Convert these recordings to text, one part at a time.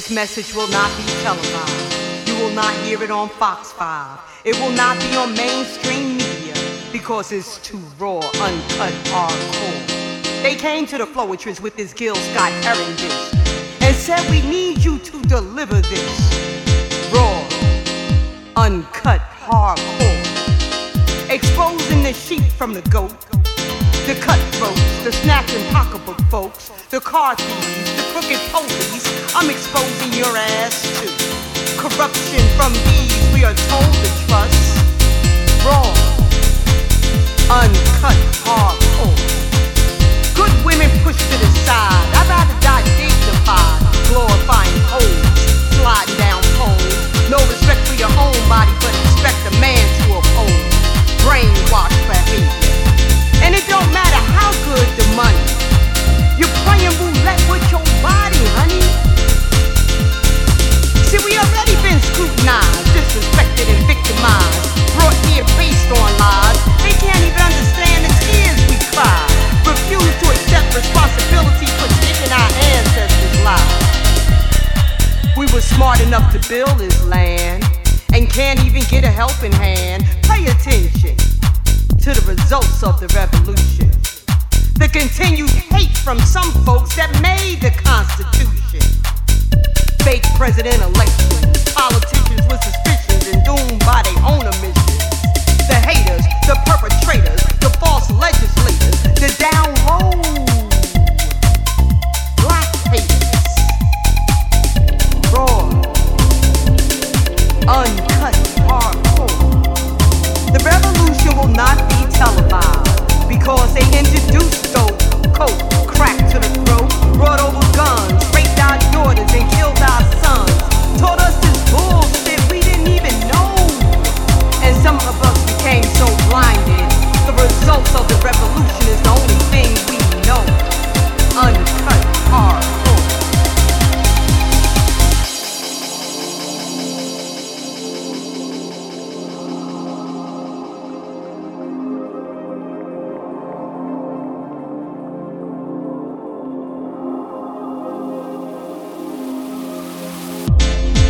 This message will not be televised. You will not hear it on Fox 5. It will not be on mainstream media because it's too raw, uncut, hardcore. They came to the Floetress with this Gil Scott Heron dish and said we need you to deliver this raw, uncut, hardcore. Exposing the sheep from the goat, the cutthroats, the snatching pocketbook folks, the car thieves, crooked police. I'm exposing your ass to Corruption from these we are told to trust. To build this land and can't even get a helping hand. Pay attention to the results of the revolution. The continued hate from some folks that made the Constitution. Fake president elections, politicians with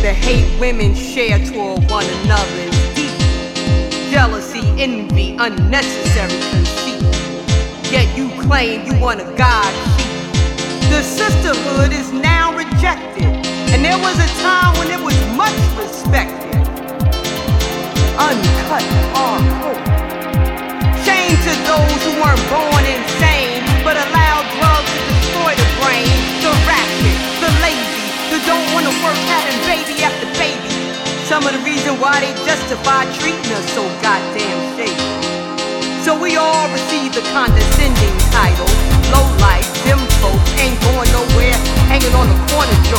The hate women share toward one another is deep. Jealousy, envy, unnecessary conceit. Yet you claim you want a God sheep. The sisterhood is now rejected, and there was a time when it was much respected. Uncut hardcore. Shame to those who weren't born some of the reason why they justify treating us so goddamn shady. So we all receive the condescending title, low life, them folk ain't going nowhere, hanging on the corner.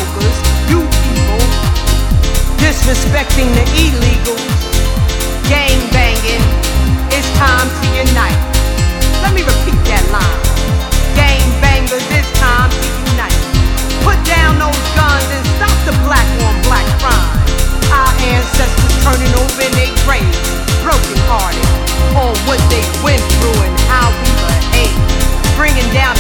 what they went through and how we were ate, bringing down.